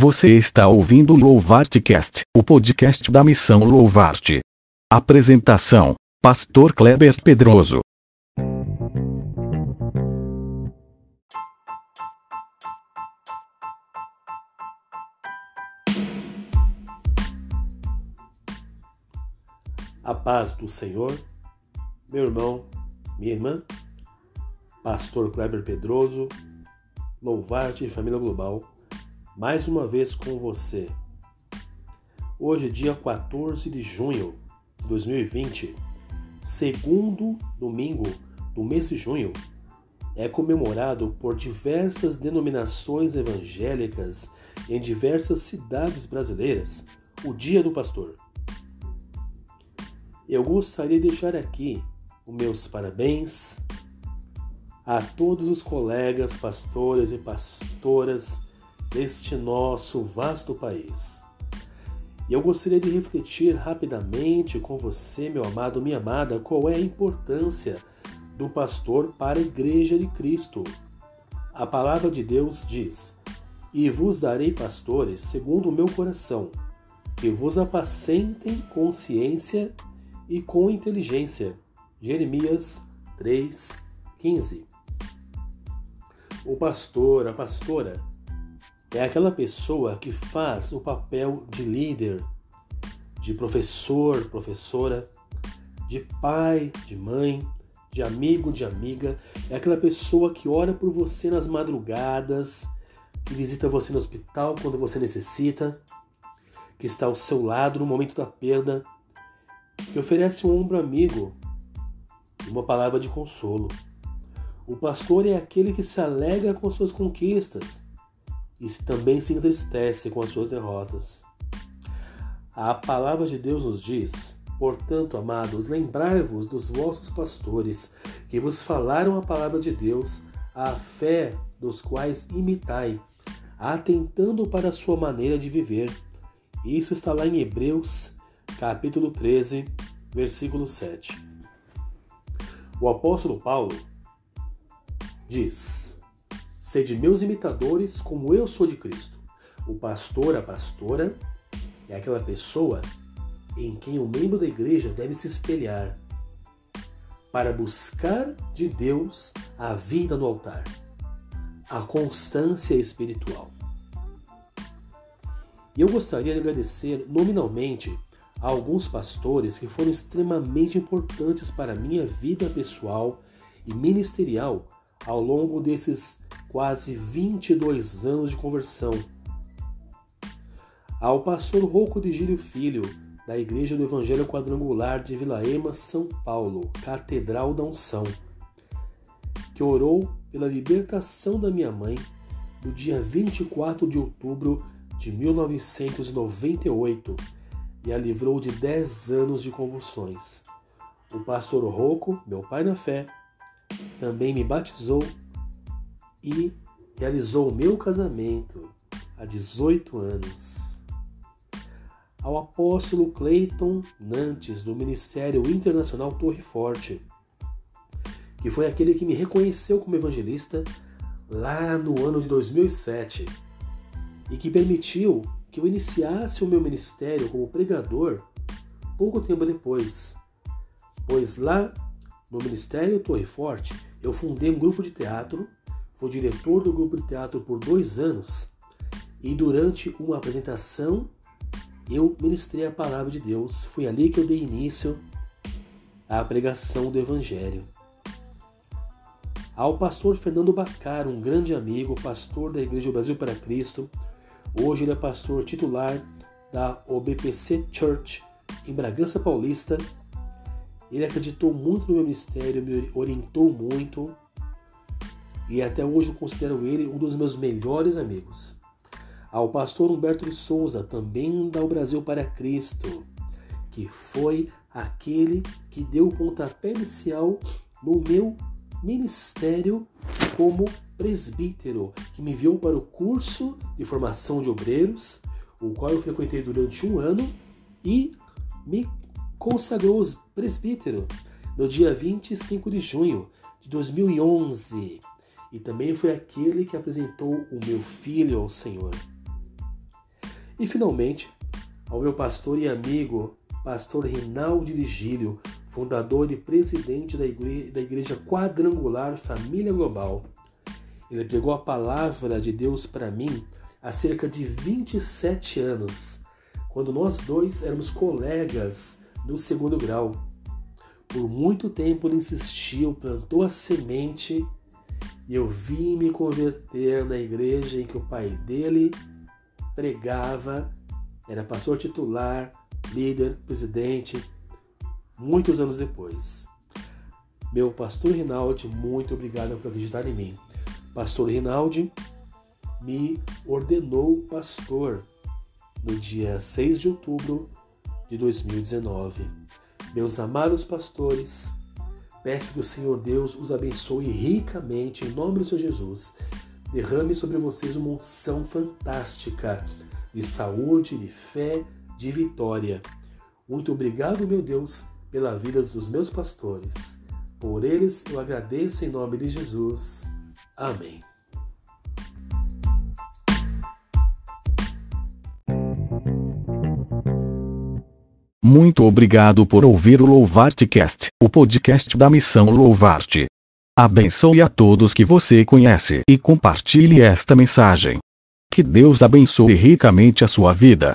Você está ouvindo o Louvartcast, o podcast da Missão Louvarte. Apresentação: Pastor Kleber Pedroso. A paz do Senhor, meu irmão, minha irmã, Pastor Kleber Pedroso, Louvarte Família Global mais uma vez com você. Hoje, dia 14 de junho de 2020, segundo domingo do mês de junho, é comemorado por diversas denominações evangélicas em diversas cidades brasileiras o Dia do Pastor. Eu gostaria de deixar aqui os meus parabéns a todos os colegas pastores e pastoras deste nosso vasto país. E eu gostaria de refletir rapidamente com você, meu amado, minha amada, qual é a importância do pastor para a Igreja de Cristo. A palavra de Deus diz: E vos darei pastores segundo o meu coração, que vos apacentem com ciência e com inteligência. Jeremias 3:15. O pastor, a pastora, é aquela pessoa que faz o papel de líder, de professor, professora, de pai, de mãe, de amigo, de amiga. É aquela pessoa que ora por você nas madrugadas, que visita você no hospital quando você necessita, que está ao seu lado no momento da perda, que oferece um ombro amigo e uma palavra de consolo. O pastor é aquele que se alegra com suas conquistas e também se entristece com as suas derrotas. A palavra de Deus nos diz: Portanto, amados, lembrai-vos dos vossos pastores, que vos falaram a palavra de Deus, a fé dos quais imitai, atentando para a sua maneira de viver. Isso está lá em Hebreus, capítulo 13, versículo 7. O apóstolo Paulo diz: Sede meus imitadores, como eu sou de Cristo. O pastor, a pastora, é aquela pessoa em quem o membro da igreja deve se espelhar para buscar de Deus a vida no altar, a constância espiritual. E eu gostaria de agradecer nominalmente a alguns pastores que foram extremamente importantes para a minha vida pessoal e ministerial ao longo desses quase 22 anos de conversão. Ao pastor Rouco de Gílio Filho, da Igreja do Evangelho Quadrangular de Vila Ema, São Paulo, Catedral da Unção, que orou pela libertação da minha mãe no dia 24 de outubro de 1998 e a livrou de 10 anos de convulsões. O pastor Rouco, meu pai na fé, também me batizou e realizou o meu casamento há 18 anos. Ao apóstolo Clayton Nantes, do Ministério Internacional Torre Forte, que foi aquele que me reconheceu como evangelista lá no ano de 2007 e que permitiu que eu iniciasse o meu ministério como pregador pouco tempo depois, pois lá no Ministério Torre Forte eu fundei um grupo de teatro Fui diretor do grupo de teatro por dois anos e durante uma apresentação eu ministrei a palavra de Deus. Foi ali que eu dei início à pregação do Evangelho. Ao pastor Fernando Bacar, um grande amigo, pastor da Igreja Brasil para Cristo, hoje ele é pastor titular da OBPC Church em Bragança Paulista. Ele acreditou muito no meu ministério, me orientou muito e até hoje considero ele um dos meus melhores amigos. Ao pastor Humberto de Souza, também da O Brasil para Cristo, que foi aquele que deu o pontapé inicial no meu ministério como presbítero, que me enviou para o curso de formação de obreiros, o qual eu frequentei durante um ano e me consagrou presbítero no dia 25 de junho de 2011 e também foi aquele que apresentou o meu filho ao Senhor. E finalmente, ao meu pastor e amigo, pastor Rinaldi Vigílio, fundador e presidente da igreja, da igreja Quadrangular Família Global. Ele pregou a palavra de Deus para mim há cerca de 27 anos, quando nós dois éramos colegas no segundo grau. Por muito tempo ele insistiu, plantou a semente e eu vim me converter na igreja em que o pai dele pregava, era pastor titular, líder, presidente, muitos anos depois. Meu pastor Rinaldi, muito obrigado por acreditar em mim. Pastor Rinaldi me ordenou pastor no dia 6 de outubro de 2019. Meus amados pastores, peço que o Senhor Deus os abençoe ricamente em nome do Senhor Jesus. Derrame sobre vocês uma unção fantástica de saúde, de fé, de vitória. Muito obrigado, meu Deus, pela vida dos meus pastores. Por eles eu agradeço em nome de Jesus. Amém. Muito obrigado por ouvir o Louvarte Cast, o podcast da missão Louvarte. Abençoe a todos que você conhece e compartilhe esta mensagem. Que Deus abençoe ricamente a sua vida.